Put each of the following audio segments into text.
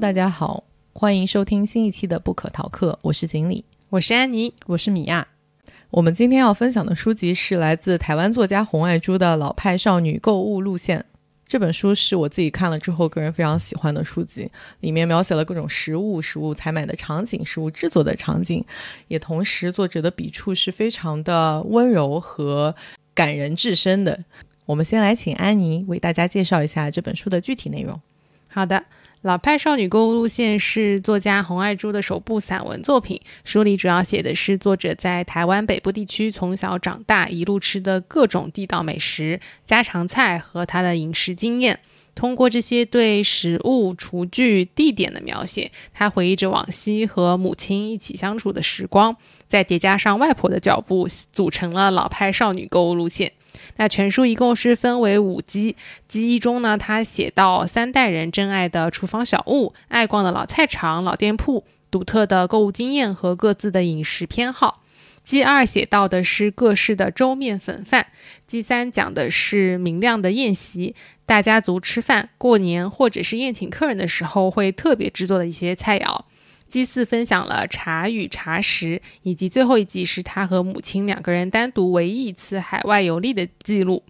大家好，欢迎收听新一期的不可逃课，我是锦鲤，我是安妮，我是米娅。我们今天要分享的书籍是来自台湾作家洪爱珠的《老派少女购物路线》。这本书是我自己看了之后个人非常喜欢的书籍，里面描写了各种食物、食物采买的场景、食物制作的场景，也同时作者的笔触是非常的温柔和感人至深的。我们先来请安妮为大家介绍一下这本书的具体内容。好的。老派少女购物路线是作家洪爱珠的首部散文作品。书里主要写的是作者在台湾北部地区从小长大，一路吃的各种地道美食、家常菜和他的饮食经验。通过这些对食物、厨具、地点的描写，他回忆着往昔和母亲一起相处的时光，再叠加上外婆的脚步，组成了老派少女购物路线。那全书一共是分为五集，集一中呢，他写到三代人珍爱的厨房小物、爱逛的老菜场、老店铺、独特的购物经验和各自的饮食偏好。集二写到的是各式的粥面粉饭。集三讲的是明亮的宴席，大家族吃饭、过年或者是宴请客人的时候会特别制作的一些菜肴。祭祀分享了茶与茶食，以及最后一集是他和母亲两个人单独唯一一次海外游历的记录。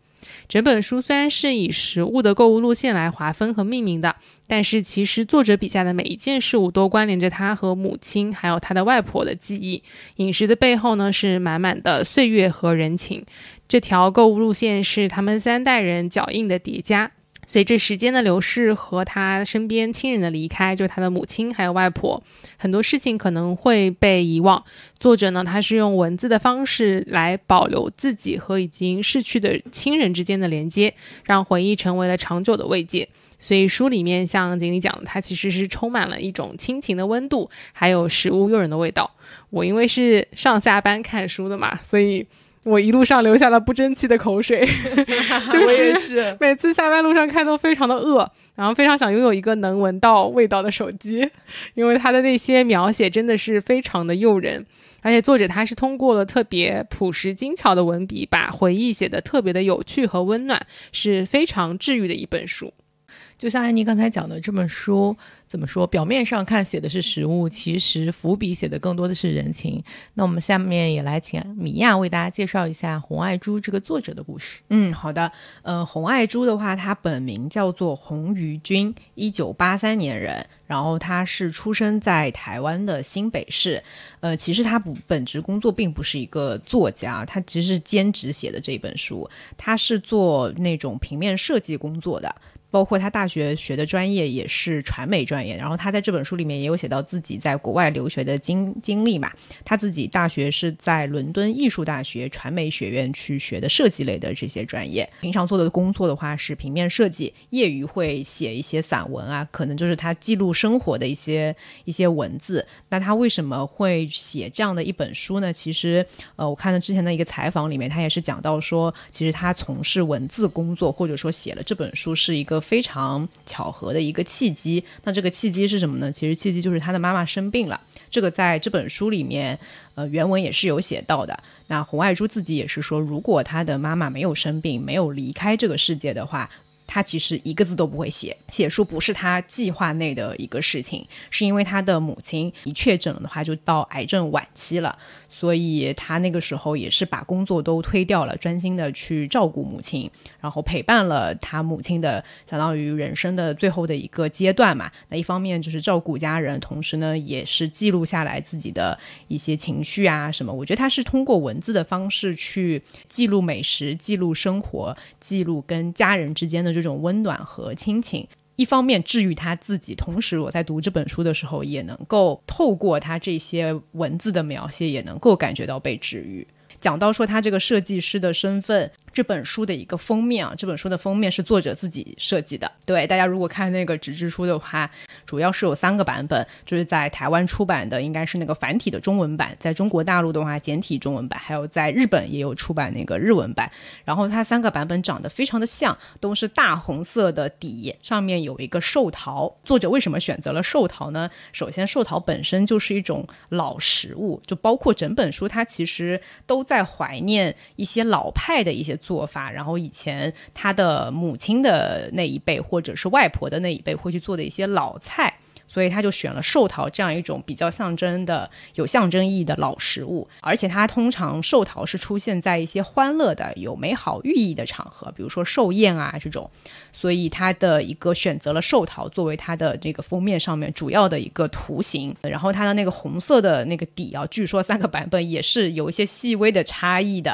整本书虽然是以食物的购物路线来划分和命名的，但是其实作者笔下的每一件事物都关联着他和母亲，还有他的外婆的记忆。饮食的背后呢，是满满的岁月和人情。这条购物路线是他们三代人脚印的叠加。随着时间的流逝和他身边亲人的离开，就是他的母亲还有外婆，很多事情可能会被遗忘。作者呢，他是用文字的方式来保留自己和已经逝去的亲人之间的连接，让回忆成为了长久的慰藉。所以书里面像锦鲤讲的，它其实是充满了一种亲情的温度，还有食物诱人的味道。我因为是上下班看书的嘛，所以。我一路上流下了不争气的口水，就是每次下班路上看都非常的饿，然后非常想拥有一个能闻到味道的手机，因为它的那些描写真的是非常的诱人，而且作者他是通过了特别朴实精巧的文笔，把回忆写得特别的有趣和温暖，是非常治愈的一本书。就像安妮刚才讲的，这本书怎么说？表面上看写的是食物，其实伏笔写的更多的是人情。那我们下面也来请米娅为大家介绍一下洪爱珠这个作者的故事。嗯，好的。呃，洪爱珠的话，她本名叫做洪于君，一九八三年人，然后她是出生在台湾的新北市。呃，其实她不本职工作并不是一个作家，她其实是兼职写的这本书，她是做那种平面设计工作的。包括他大学学的专业也是传媒专业，然后他在这本书里面也有写到自己在国外留学的经经历嘛。他自己大学是在伦敦艺术大学传媒学院去学的设计类的这些专业。平常做的工作的话是平面设计，业余会写一些散文啊，可能就是他记录生活的一些一些文字。那他为什么会写这样的一本书呢？其实，呃，我看了之前的一个采访里面，他也是讲到说，其实他从事文字工作或者说写了这本书是一个。非常巧合的一个契机，那这个契机是什么呢？其实契机就是他的妈妈生病了，这个在这本书里面，呃，原文也是有写到的。那洪爱珠自己也是说，如果他的妈妈没有生病，没有离开这个世界的话，他其实一个字都不会写，写书不是他计划内的一个事情，是因为他的母亲一确诊的话，就到癌症晚期了。所以他那个时候也是把工作都推掉了，专心的去照顾母亲，然后陪伴了他母亲的相当于人生的最后的一个阶段嘛。那一方面就是照顾家人，同时呢也是记录下来自己的一些情绪啊什么。我觉得他是通过文字的方式去记录美食、记录生活、记录跟家人之间的这种温暖和亲情。一方面治愈他自己，同时我在读这本书的时候，也能够透过他这些文字的描写，也能够感觉到被治愈。讲到说他这个设计师的身份。这本书的一个封面啊，这本书的封面是作者自己设计的。对大家如果看那个纸质书的话，主要是有三个版本，就是在台湾出版的应该是那个繁体的中文版，在中国大陆的话简体中文版，还有在日本也有出版那个日文版。然后它三个版本长得非常的像，都是大红色的底，上面有一个寿桃。作者为什么选择了寿桃呢？首先，寿桃本身就是一种老食物，就包括整本书，它其实都在怀念一些老派的一些。做法，然后以前他的母亲的那一辈，或者是外婆的那一辈会去做的一些老菜，所以他就选了寿桃这样一种比较象征的、有象征意义的老食物。而且它通常寿桃是出现在一些欢乐的、有美好寓意的场合，比如说寿宴啊这种。所以他的一个选择了寿桃作为它的这个封面上面主要的一个图形，然后它的那个红色的那个底啊，据说三个版本也是有一些细微的差异的。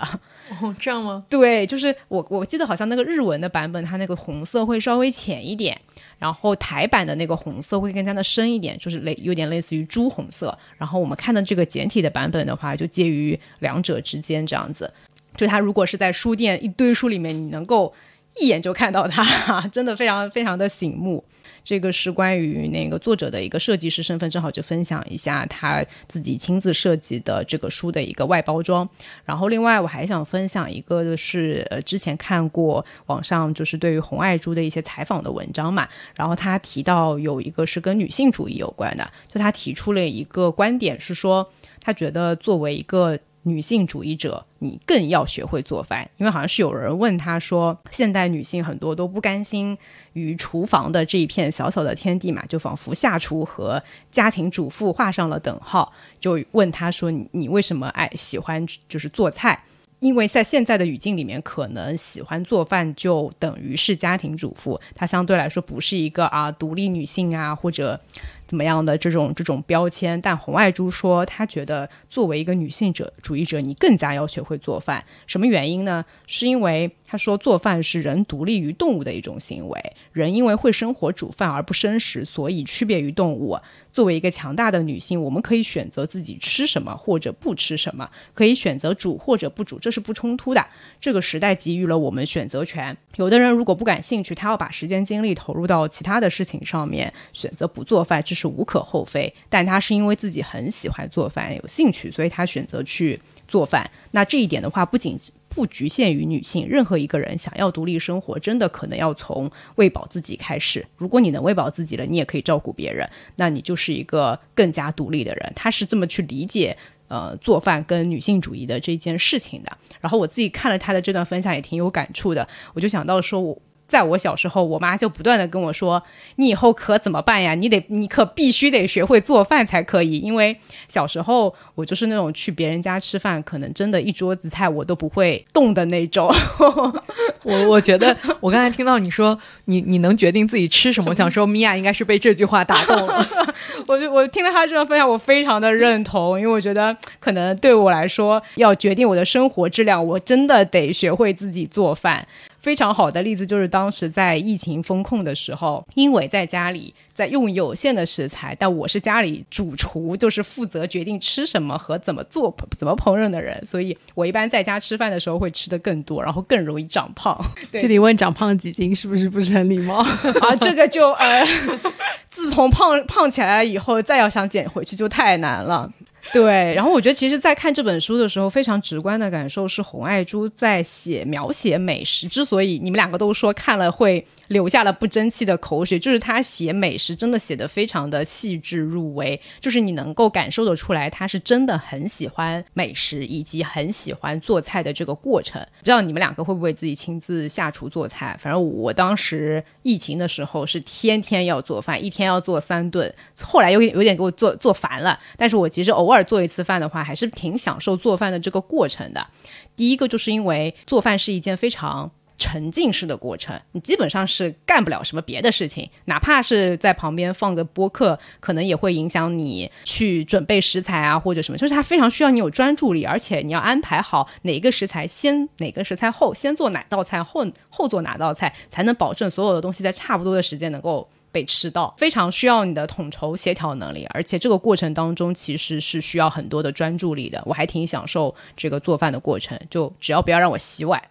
哦，这样吗？对，就是我我记得好像那个日文的版本，它那个红色会稍微浅一点，然后台版的那个红色会更加的深一点，就是类有点类似于朱红色。然后我们看的这个简体的版本的话，就介于两者之间这样子。就它如果是在书店一堆书里面，你能够。一眼就看到它，真的非常非常的醒目。这个是关于那个作者的一个设计师身份，正好就分享一下他自己亲自设计的这个书的一个外包装。然后另外我还想分享一个的是，呃，之前看过网上就是对于红爱珠的一些采访的文章嘛，然后他提到有一个是跟女性主义有关的，就他提出了一个观点是说，他觉得作为一个女性主义者。你更要学会做饭，因为好像是有人问他说，现代女性很多都不甘心于厨房的这一片小小的天地嘛，就仿佛下厨和家庭主妇画上了等号，就问他说，你你为什么爱喜欢就是做菜？因为在现在的语境里面，可能喜欢做饭就等于是家庭主妇，她相对来说不是一个啊独立女性啊或者怎么样的这种这种标签。但红爱珠说，她觉得作为一个女性者主义者，你更加要学会做饭。什么原因呢？是因为她说做饭是人独立于动物的一种行为，人因为会生火煮饭而不生食，所以区别于动物。作为一个强大的女性，我们可以选择自己吃什么或者不吃什么，可以选择煮或者不煮，这是不冲突的。这个时代给予了我们选择权。有的人如果不感兴趣，他要把时间精力投入到其他的事情上面，选择不做饭，这是无可厚非。但他是因为自己很喜欢做饭，有兴趣，所以他选择去做饭。那这一点的话，不仅不局限于女性，任何一个人想要独立生活，真的可能要从喂饱自己开始。如果你能喂饱自己了，你也可以照顾别人，那你就是一个更加独立的人。他是这么去理解呃做饭跟女性主义的这件事情的。然后我自己看了他的这段分享，也挺有感触的。我就想到说，我。在我小时候，我妈就不断的跟我说：“你以后可怎么办呀？你得，你可必须得学会做饭才可以。”因为小时候我就是那种去别人家吃饭，可能真的一桌子菜我都不会动的那种。我我觉得，我刚才听到你说你你能决定自己吃什么，想说米娅应该是被这句话打动了。我就我听了她这个分享，我非常的认同，因为我觉得可能对我来说，要决定我的生活质量，我真的得学会自己做饭。非常好的例子就是当时在疫情封控的时候，因为在家里在用有限的食材，但我是家里主厨，就是负责决定吃什么和怎么做、怎么烹饪的人，所以我一般在家吃饭的时候会吃的更多，然后更容易长胖。这里问长胖几斤是不是不是很礼貌 啊？这个就呃，自从胖胖起来以后，再要想减回去就太难了。对，然后我觉得其实，在看这本书的时候，非常直观的感受是，红爱珠在写描写美食。之所以你们两个都说看了会。流下了不争气的口水，就是他写美食真的写的非常的细致入微，就是你能够感受得出来，他是真的很喜欢美食以及很喜欢做菜的这个过程。不知道你们两个会不会自己亲自下厨做菜？反正我当时疫情的时候是天天要做饭，一天要做三顿，后来有点有点给我做做烦了。但是我其实偶尔做一次饭的话，还是挺享受做饭的这个过程的。第一个就是因为做饭是一件非常。沉浸式的过程，你基本上是干不了什么别的事情，哪怕是在旁边放个播客，可能也会影响你去准备食材啊，或者什么。就是它非常需要你有专注力，而且你要安排好哪个食材先，哪个食材后，先做哪道菜，后后做哪道菜，才能保证所有的东西在差不多的时间能够被吃到。非常需要你的统筹协调能力，而且这个过程当中其实是需要很多的专注力的。我还挺享受这个做饭的过程，就只要不要让我洗碗。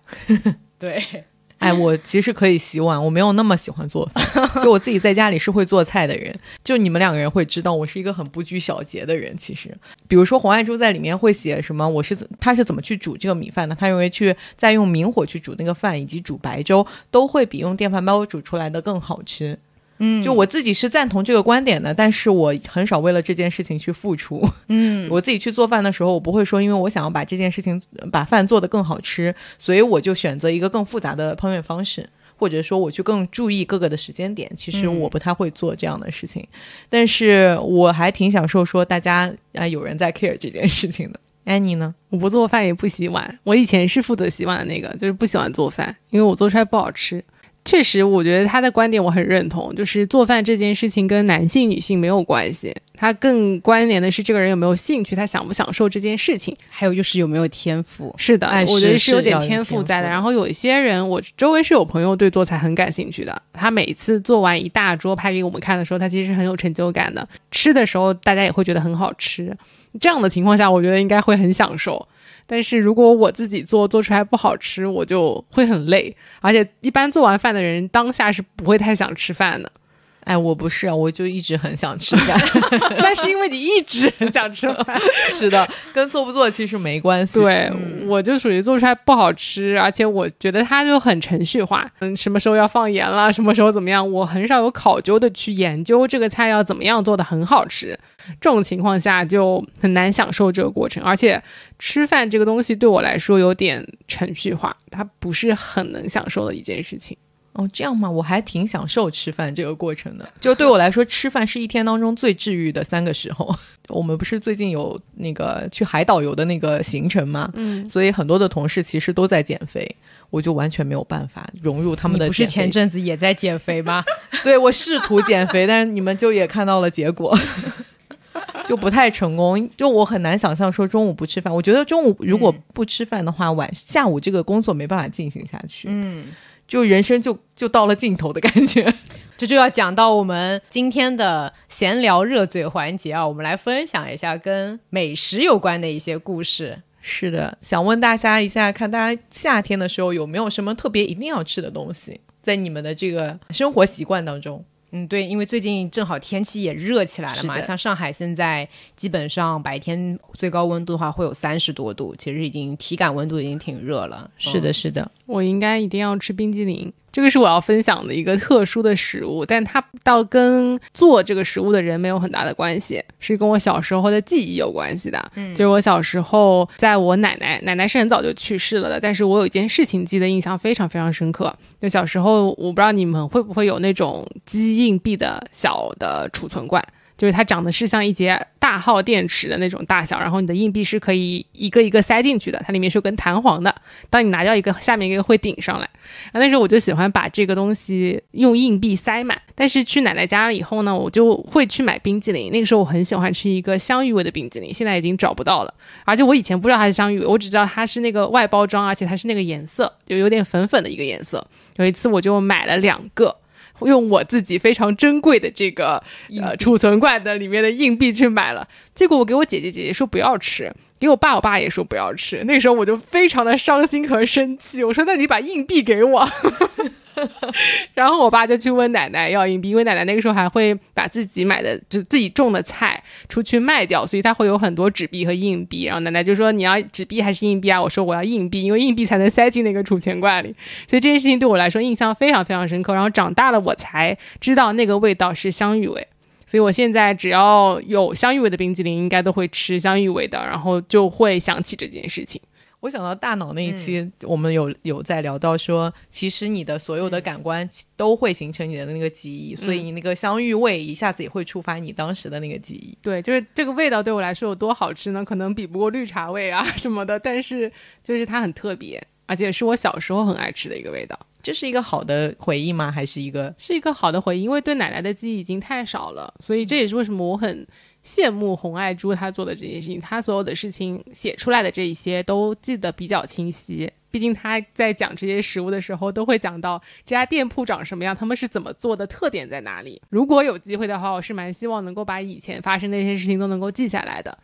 对，哎，我其实可以洗碗，我没有那么喜欢做饭。就我自己在家里是会做菜的人。就你们两个人会知道，我是一个很不拘小节的人。其实，比如说黄爱珠在里面会写什么，我是他是怎么去煮这个米饭的？他认为去再用明火去煮那个饭，以及煮白粥，都会比用电饭煲煮出来的更好吃。嗯，就我自己是赞同这个观点的，但是我很少为了这件事情去付出。嗯，我自己去做饭的时候，我不会说，因为我想要把这件事情把饭做得更好吃，所以我就选择一个更复杂的烹饪方式。或者说我去更注意各个的时间点，其实嗯我不太会做这样的事情。但是我还挺享受说大家啊、有人在 care 这件事情的。安妮呢？我不做饭也不洗碗，我以前是负责洗碗的那个，就是不喜欢做饭，因为我做出来不好吃。确实，我觉得他的观点我很认同，就是做饭这件事情跟男性、女性没有关系，他更关联的是这个人有没有兴趣，他享不享受这件事情。还有就是有没有天赋？是的，哎我觉得是有点天天赋在的。然后有一些人，我周围是有朋友对做菜很感兴趣的，他每次做完一大桌拍给我们看的时候，他其实是很有成就感的。吃的时候，大家也会觉得很好吃。这样的情况下，我觉得应该会很享受。但是如果我自己做做出来不好吃，我就会很累，而且一般做完饭的人当下是不会太想吃饭的。哎，我不是啊，我就一直很想吃饭。那是因为你一直很想吃饭。是的，跟做不做其实没关系。对，我就属于做出来不好吃，而且我觉得它就很程序化。嗯，什么时候要放盐了，什么时候怎么样，我很少有考究的去研究这个菜要怎么样做的很好吃。这种情况下就很难享受这个过程，而且吃饭这个东西对我来说有点程序化，它不是很能享受的一件事情。哦，这样吗？我还挺享受吃饭这个过程的。就对我来说，吃饭是一天当中最治愈的三个时候。我们不是最近有那个去海岛游的那个行程吗？嗯，所以很多的同事其实都在减肥，我就完全没有办法融入他们的你不是前阵子也在减肥吗？对我试图减肥，但是你们就也看到了结果，就不太成功。就我很难想象说中午不吃饭，我觉得中午如果不吃饭的话，晚下午这个工作没办法进行下去，嗯，就人生就就到了尽头的感觉。这就要讲到我们今天的闲聊热嘴环节啊，我们来分享一下跟美食有关的一些故事。是的，想问大家一下，看大家夏天的时候有没有什么特别一定要吃的东西，在你们的这个生活习惯当中？嗯，对，因为最近正好天气也热起来了嘛，像上海现在基本上白天最高温度的话会有三十多度，其实已经体感温度已经挺热了。是的，是的，我应该一定要吃冰激凌，这个是我要分享的一个特殊的食物，但它倒跟做这个食物的人没有很大的关系，是跟我小时候的记忆有关系的。嗯，就是我小时候，在我奶奶奶奶是很早就去世了的，但是我有一件事情记得印象非常非常深刻。就小时候，我不知道你们会不会有那种积硬币的小的储存罐。就是它长得是像一节大号电池的那种大小，然后你的硬币是可以一个一个塞进去的，它里面是有根弹簧的。当你拿掉一个，下面一个会顶上来。然后那时候我就喜欢把这个东西用硬币塞满。但是去奶奶家了以后呢，我就会去买冰激凌。那个时候我很喜欢吃一个香芋味的冰激凌，现在已经找不到了。而且我以前不知道它是香芋味，我只知道它是那个外包装，而且它是那个颜色，就有点粉粉的一个颜色。有一次我就买了两个。用我自己非常珍贵的这个呃储存罐的里面的硬币去买了，结果我给我姐姐，姐姐说不要吃，给我爸，我爸也说不要吃。那个时候我就非常的伤心和生气，我说那你把硬币给我。然后我爸就去问奶奶要硬币，因为奶奶那个时候还会把自己买的就自己种的菜出去卖掉，所以他会有很多纸币和硬币。然后奶奶就说你要纸币还是硬币啊？我说我要硬币，因为硬币才能塞进那个储钱罐里。所以这件事情对我来说印象非常非常深刻。然后长大了我才知道那个味道是香芋味。所以我现在只要有香芋味的冰激凌，应该都会吃香芋味的，然后就会想起这件事情。我想到大脑那一期，我们有有在聊到说，其实你的所有的感官都会形成你的那个记忆，所以你那个香芋味一下子也会触发你当时的那个记忆。对，就是这个味道对我来说有多好吃呢？可能比不过绿茶味啊什么的，但是就是它很特别，而且是我小时候很爱吃的一个味道。这是一个好的回忆吗？还是一个是一个好的回忆？因为对奶奶的记忆已经太少了，所以这也是为什么我很羡慕红爱珠她做的这件事情。她所有的事情写出来的这一些都记得比较清晰。毕竟她在讲这些食物的时候，都会讲到这家店铺长什么样，他们是怎么做的，特点在哪里。如果有机会的话，我是蛮希望能够把以前发生的一些事情都能够记下来的。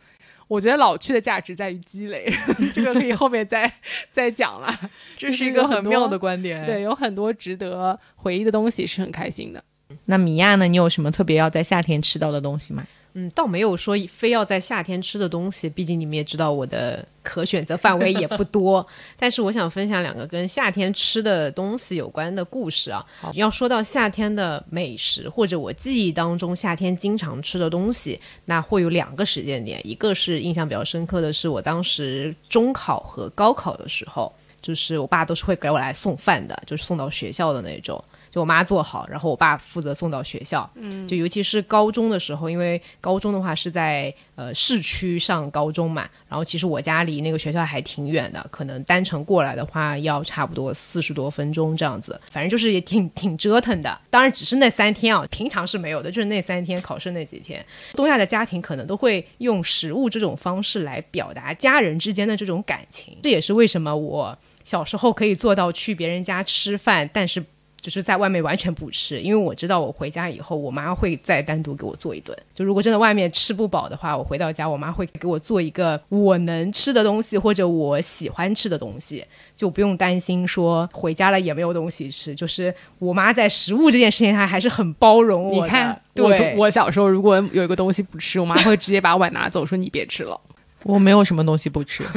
我觉得老去的价值在于积累，这个可以后面再再讲了。这是一个很妙的观点？对，有很多值得回忆的东西是很开心的。那米娅呢？你有什么特别要在夏天吃到的东西吗？嗯，倒没有说非要在夏天吃的东西，毕竟你们也知道我的可选择范围也不多。但是我想分享两个跟夏天吃的东西有关的故事啊。要说到夏天的美食，或者我记忆当中夏天经常吃的东西，那会有两个时间点，一个是印象比较深刻的是我当时中考和高考的时候。就是我爸都是会给我来送饭的，就是送到学校的那种。就我妈做好，然后我爸负责送到学校。嗯，就尤其是高中的时候，因为高中的话是在呃市区上高中嘛，然后其实我家离那个学校还挺远的，可能单程过来的话要差不多四十多分钟这样子，反正就是也挺挺折腾的。当然只是那三天啊，平常是没有的，就是那三天考试那几天。东亚的家庭可能都会用食物这种方式来表达家人之间的这种感情，这也是为什么我小时候可以做到去别人家吃饭，但是。就是在外面完全不吃，因为我知道我回家以后，我妈会再单独给我做一顿。就如果真的外面吃不饱的话，我回到家，我妈会给我做一个我能吃的东西或者我喜欢吃的东西，就不用担心说回家了也没有东西吃。就是我妈在食物这件事情上还是很包容我的。你看，我我小时候如果有一个东西不吃，我妈会直接把碗拿走，说你别吃了。我没有什么东西不吃。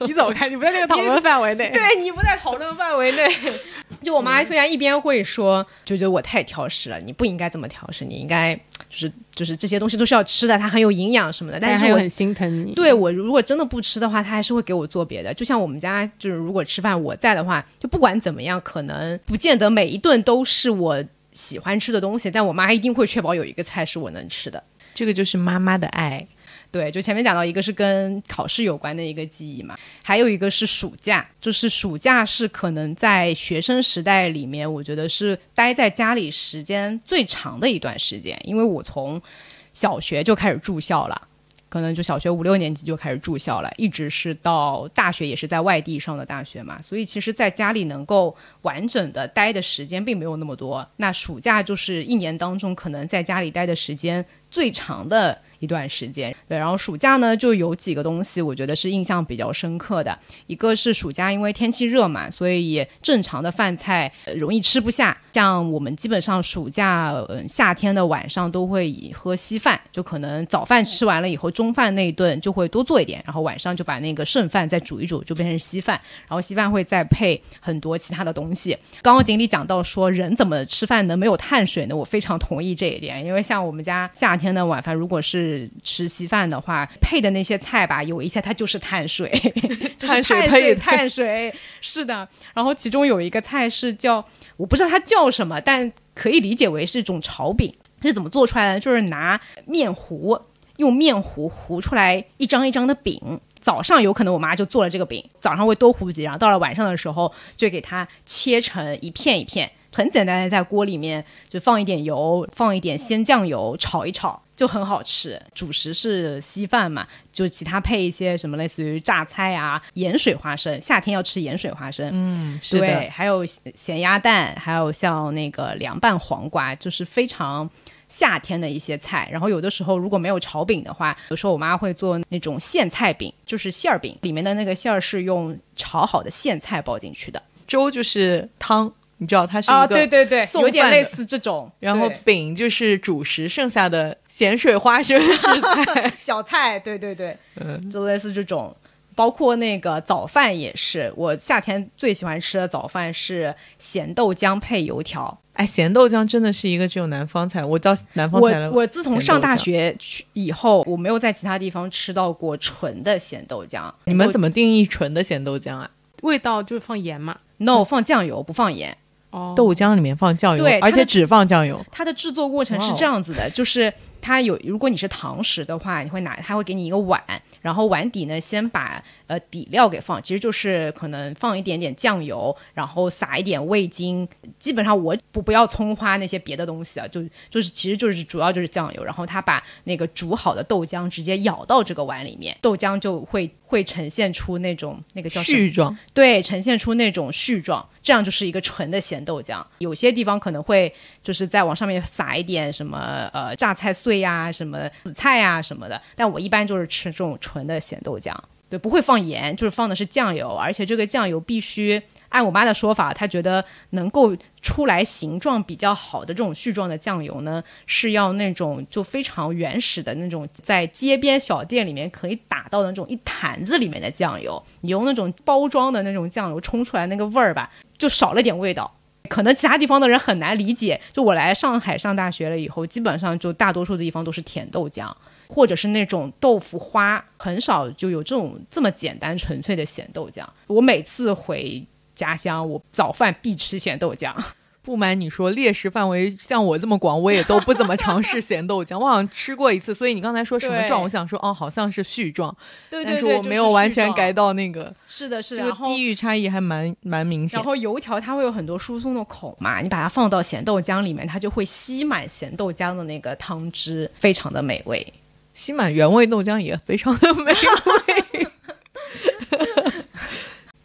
你走开，你不在这个讨论范围内。对你不在讨论范围内。就我妈虽然一边会说，就觉得我太挑食了，你不应该这么挑食，你应该就是就是这些东西都是要吃的，它很有营养什么的。但是我很心疼你。对我如果真的不吃的话，她还是会给我做别的。就像我们家就是如果吃饭我在的话，就不管怎么样，可能不见得每一顿都是我喜欢吃的东西，但我妈一定会确保有一个菜是我能吃的。这个就是妈妈的爱。对，就前面讲到一个是跟考试有关的一个记忆嘛，还有一个是暑假，就是暑假是可能在学生时代里面，我觉得是待在家里时间最长的一段时间，因为我从小学就开始住校了。可能就小学五六年级就开始住校了，一直是到大学也是在外地上的大学嘛，所以其实在家里能够完整的待的时间并没有那么多。那暑假就是一年当中可能在家里待的时间最长的一段时间。对，然后暑假呢就有几个东西我觉得是印象比较深刻的，一个是暑假因为天气热嘛，所以也正常的饭菜容易吃不下。像我们基本上暑假夏天的晚上都会以喝稀饭，就可能早饭吃完了以后。中饭那一顿就会多做一点，然后晚上就把那个剩饭再煮一煮，就变成稀饭。然后稀饭会再配很多其他的东西。刚刚锦鲤讲到说，人怎么吃饭能没有碳水呢？我非常同意这一点，因为像我们家夏天的晚饭，如果是吃稀饭的话，配的那些菜吧，有一些它就是碳水，碳水配碳水，是的。然后其中有一个菜是叫，我不知道它叫什么，但可以理解为是一种炒饼。是怎么做出来的？就是拿面糊。用面糊糊出来一张一张的饼，早上有可能我妈就做了这个饼，早上会多糊几张，到了晚上的时候就给它切成一片一片，很简单的在锅里面就放一点油，放一点鲜酱油炒一炒，就很好吃。主食是稀饭嘛，就其他配一些什么类似于榨菜啊、盐水花生，夏天要吃盐水花生，嗯，是的，还有咸鸭蛋，还有像那个凉拌黄瓜，就是非常。夏天的一些菜，然后有的时候如果没有炒饼的话，有时候我妈会做那种苋菜饼，就是馅儿饼，里面的那个馅儿是用炒好的苋菜包进去的。粥就是汤，你知道它是啊，对对对，有点类似这种。然后饼就是主食，剩下的咸水花生 是菜，小菜，对对对，嗯，就类似这种。包括那个早饭也是，我夏天最喜欢吃的早饭是咸豆浆配油条。哎，咸豆浆真的是一个只有南方才，我到南方才我我自从上大学去以后，我没有在其他地方吃到过纯的咸豆浆。你们怎么定义纯的咸豆浆啊？味道就是放盐嘛？No，放酱油不放盐。哦，豆浆里面放酱油，对，而且只放酱油。它的制作过程是这样子的，就是它有，如果你是堂食的话，你会拿，它会给你一个碗。然后碗底呢，先把呃底料给放，其实就是可能放一点点酱油，然后撒一点味精。基本上我不不要葱花那些别的东西啊，就就是其实就是主要就是酱油。然后他把那个煮好的豆浆直接舀到这个碗里面，豆浆就会会呈现出那种那个叫絮状，对，呈现出那种絮状，这样就是一个纯的咸豆浆。有些地方可能会就是在往上面撒一点什么呃榨菜碎呀、什么紫菜呀什么的，但我一般就是吃这种。纯的咸豆浆，对，不会放盐，就是放的是酱油，而且这个酱油必须按我妈的说法，她觉得能够出来形状比较好的这种絮状的酱油呢，是要那种就非常原始的那种，在街边小店里面可以打到的那种一坛子里面的酱油，你用那种包装的那种酱油冲出来那个味儿吧，就少了点味道，可能其他地方的人很难理解。就我来上海上大学了以后，基本上就大多数的地方都是甜豆浆。或者是那种豆腐花，很少就有这种这么简单纯粹的咸豆浆。我每次回家乡，我早饭必吃咸豆浆。不瞒你说，猎食范围像我这么广，我也都不怎么尝试咸豆浆。我好像吃过一次，所以你刚才说什么状，我想说哦，好像是絮状，对但是我没有完全改到那个。是的，是的，这个地域差异还蛮蛮明显。然后油条它会有很多疏松的口嘛，你把它放到咸豆浆里面，它就会吸满咸豆浆的那个汤汁，非常的美味。吸满原味豆浆也非常的 美味。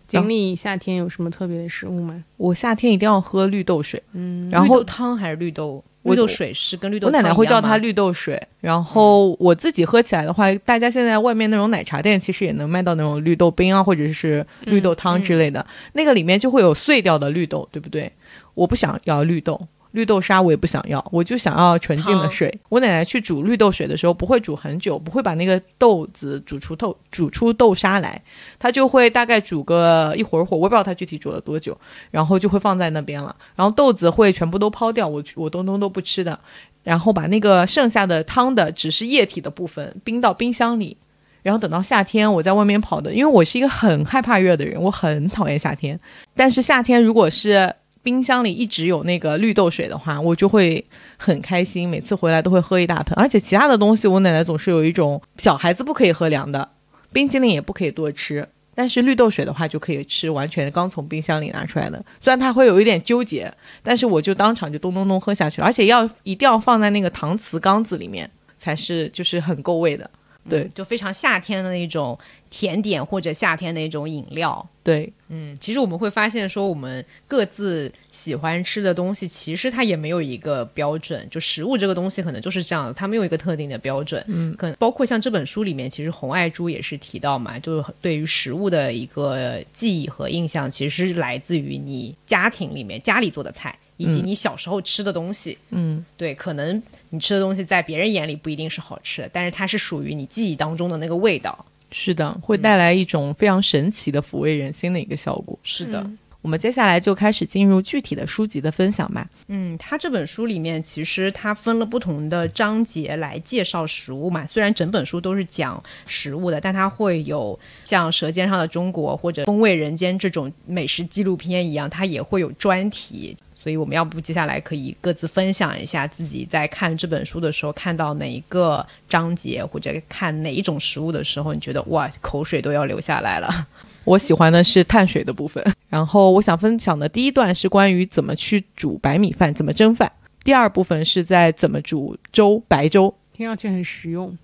锦鲤夏天有什么特别的食物吗？我夏天一定要喝绿豆水，嗯，然后汤还是绿豆？绿豆水是跟绿豆我奶奶会叫它绿。绿豆水。然后我自己喝起来的话，大家现在外面那种奶茶店其实也能卖到那种绿豆冰啊，或者是绿豆汤之类的，那个里面就会有碎掉的绿豆，对不对？我不想要绿豆。绿豆沙我也不想要，我就想要纯净的水。我奶奶去煮绿豆水的时候，不会煮很久，不会把那个豆子煮出豆煮出豆沙来，她就会大概煮个一会儿火，我也不知道她具体煮了多久，然后就会放在那边了。然后豆子会全部都抛掉，我我东东都不吃的，然后把那个剩下的汤的只是液体的部分冰到冰箱里，然后等到夏天我在外面跑的，因为我是一个很害怕热的人，我很讨厌夏天，但是夏天如果是冰箱里一直有那个绿豆水的话，我就会很开心，每次回来都会喝一大盆。而且其他的东西，我奶奶总是有一种小孩子不可以喝凉的，冰淇淋也不可以多吃，但是绿豆水的话就可以吃，完全刚从冰箱里拿出来的。虽然他会有一点纠结，但是我就当场就咚咚咚喝下去，而且要一定要放在那个搪瓷缸子里面，才是就是很够味的。对，就非常夏天的那种甜点或者夏天的一种饮料。对，嗯，其实我们会发现说，我们各自喜欢吃的东西，其实它也没有一个标准。就食物这个东西，可能就是这样，它没有一个特定的标准。嗯，可能包括像这本书里面，其实红爱珠也是提到嘛，就是对于食物的一个记忆和印象，其实是来自于你家庭里面家里做的菜。以及你小时候吃的东西，嗯，对，可能你吃的东西在别人眼里不一定是好吃的，但是它是属于你记忆当中的那个味道。是的，会带来一种非常神奇的抚慰人心的一个效果。是的，我们接下来就开始进入具体的书籍的分享吧。嗯，它这本书里面其实它分了不同的章节来介绍食物嘛。虽然整本书都是讲食物的，但它会有像《舌尖上的中国》或者《风味人间》这种美食纪录片一样，它也会有专题。所以我们要不接下来可以各自分享一下自己在看这本书的时候看到哪一个章节，或者看哪一种食物的时候，你觉得哇，口水都要流下来了。我喜欢的是碳水的部分，然后我想分享的第一段是关于怎么去煮白米饭，怎么蒸饭。第二部分是在怎么煮粥，白粥。听上去很实用。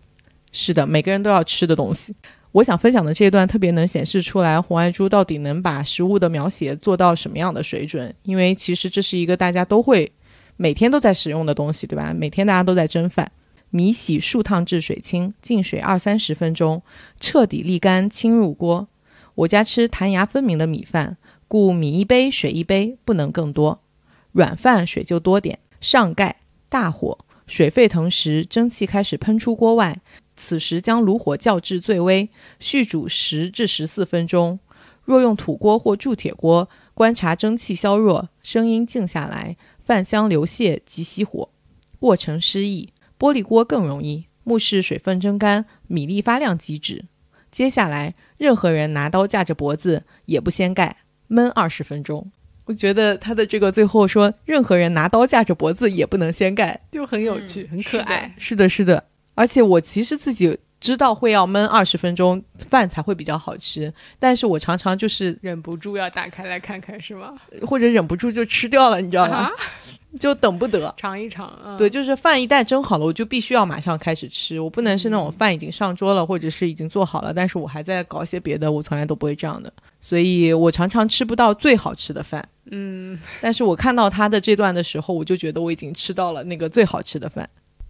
是的，每个人都要吃的东西。我想分享的这一段特别能显示出来，红爱珠到底能把食物的描写做到什么样的水准。因为其实这是一个大家都会每天都在使用的东西，对吧？每天大家都在蒸饭，米洗数烫至水清，浸水二三十分钟，彻底沥干，倾入锅。我家吃弹牙分明的米饭，故米一杯，水一杯，不能更多。软饭水就多点，上盖，大火，水沸腾时，蒸汽开始喷出锅外。此时将炉火校至最微，续煮十至十四分钟。若用土锅或铸铁锅，观察蒸汽消弱，声音静下来，饭香流泻即熄火。过程失意，玻璃锅更容易，目视水分蒸干，米粒发亮即止。接下来，任何人拿刀架着脖子，也不掀盖，焖二十分钟。我觉得他的这个最后说，任何人拿刀架着脖子也不能掀盖，就很有趣，很可爱。是的，是的。而且我其实自己知道会要焖二十分钟饭才会比较好吃，但是我常常就是忍不住要打开来看看，是吗？或者忍不住就吃掉了，你知道吗？就等不得尝一尝。对，就是饭一旦蒸好了，我就必须要马上开始吃，我不能是那种饭已经上桌了，或者是已经做好了，但是我还在搞些别的，我从来都不会这样的。所以我常常吃不到最好吃的饭。嗯，但是我看到他的这段的时候，我就觉得我已经吃到了那个最好吃的饭。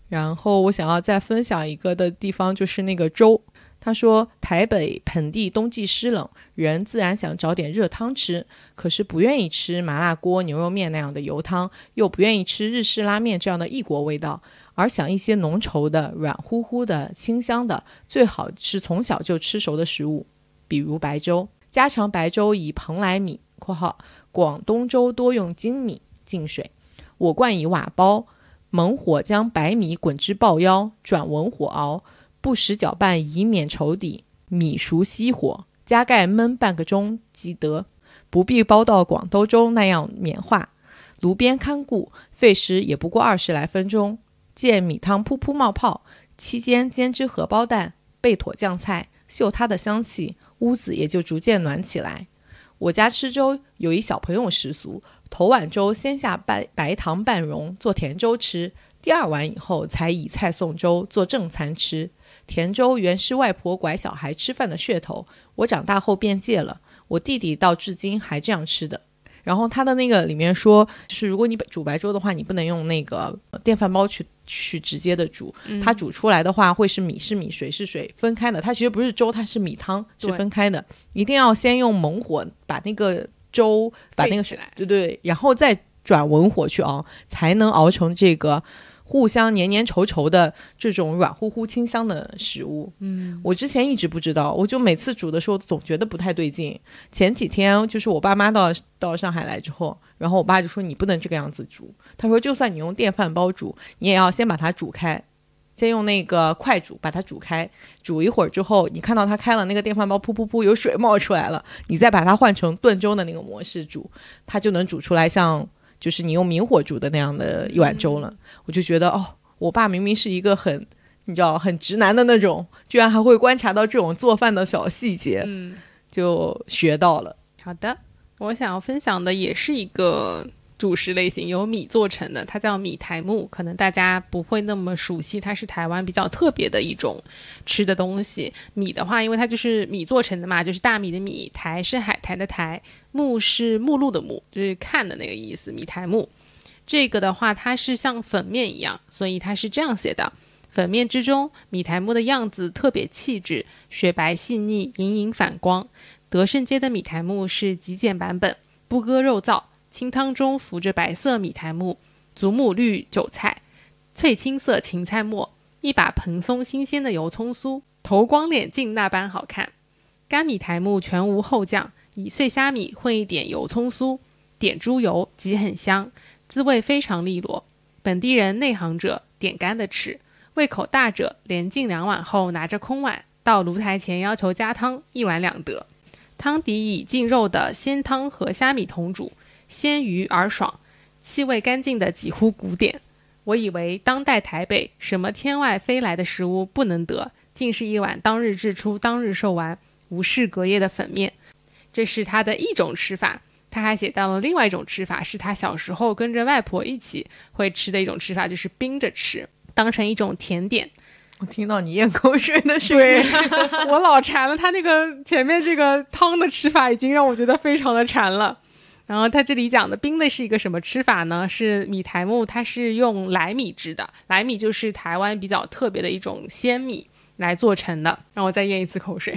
然后我想要再分享一个的地方，就是那个粥。他说，台北盆地冬季湿冷，人自然想找点热汤吃，可是不愿意吃麻辣锅、牛肉面那样的油汤，又不愿意吃日式拉面这样的异国味道，而想一些浓稠的、软乎乎的、清香的，最好是从小就吃熟的食物，比如白粥。家常白粥以蓬莱米（括号广东粥多用粳米）浸水，我惯以瓦煲。猛火将白米滚至爆腰，转文火熬，不时搅拌以免稠底。米熟熄火，加盖焖半个钟即得。不必包到广兜粥那样免化。炉边看顾，费时也不过二十来分钟。见米汤噗噗冒泡，期间煎只荷包蛋，备妥酱菜，嗅它的香气，屋子也就逐渐暖起来。我家吃粥有一小朋友习俗，头碗粥先下白白糖半溶做甜粥吃，第二碗以后才以菜送粥做正餐吃。甜粥原是外婆拐小孩吃饭的噱头，我长大后便戒了。我弟弟到至今还这样吃的。然后他的那个里面说，就是如果你煮白粥的话，你不能用那个电饭煲去去直接的煮，它煮出来的话会是米是米，水是水分开的。它其实不是粥，它是米汤，是分开的。一定要先用猛火把那个粥把那个起来，对对，然后再转文火去熬，才能熬成这个。互相黏黏稠稠的这种软乎乎清香的食物，嗯，我之前一直不知道，我就每次煮的时候总觉得不太对劲。前几天就是我爸妈到到上海来之后，然后我爸就说你不能这个样子煮，他说就算你用电饭煲煮，你也要先把它煮开，先用那个快煮把它煮开，煮一会儿之后，你看到它开了那个电饭煲噗噗噗有水冒出来了，你再把它换成炖粥的那个模式煮，它就能煮出来像。就是你用明火煮的那样的一碗粥了，我就觉得哦，我爸明明是一个很，你知道很直男的那种，居然还会观察到这种做饭的小细节，嗯，就学到了。好的，我想要分享的也是一个。主食类型由米做成的，它叫米苔木，可能大家不会那么熟悉，它是台湾比较特别的一种吃的东西。米的话，因为它就是米做成的嘛，就是大米的米，苔是海苔的苔，木是目录的目，就是看的那个意思。米苔木这个的话，它是像粉面一样，所以它是这样写的：粉面之中，米苔木的样子特别气质，雪白细腻，隐隐反光。德胜街的米苔木是极简版本，不割肉燥。清汤中浮着白色米苔木、祖母绿韭菜、翠青色芹菜末，一把蓬松新鲜的油葱酥，头光脸净那般好看。干米苔木全无后酱，以碎虾米混一点油葱酥，点猪油即很香，滋味非常利落。本地人内行者点干的吃，胃口大者连进两碗后拿着空碗到炉台前要求加汤，一碗两得。汤底以浸肉的鲜汤和虾米同煮。鲜鱼而爽，气味干净的几乎古典。我以为当代台北什么天外飞来的食物不能得，竟是一碗当日制出、当日售完、无事隔夜的粉面。这是他的一种吃法。他还写到了另外一种吃法，是他小时候跟着外婆一起会吃的一种吃法，就是冰着吃，当成一种甜点。我听到你咽口水的声音，我老馋了。他那个前面这个汤的吃法已经让我觉得非常的馋了。然后他这里讲的冰的是一个什么吃法呢？是米苔木，它是用莱米制的，莱米就是台湾比较特别的一种鲜米来做成的。让我再咽一次口水。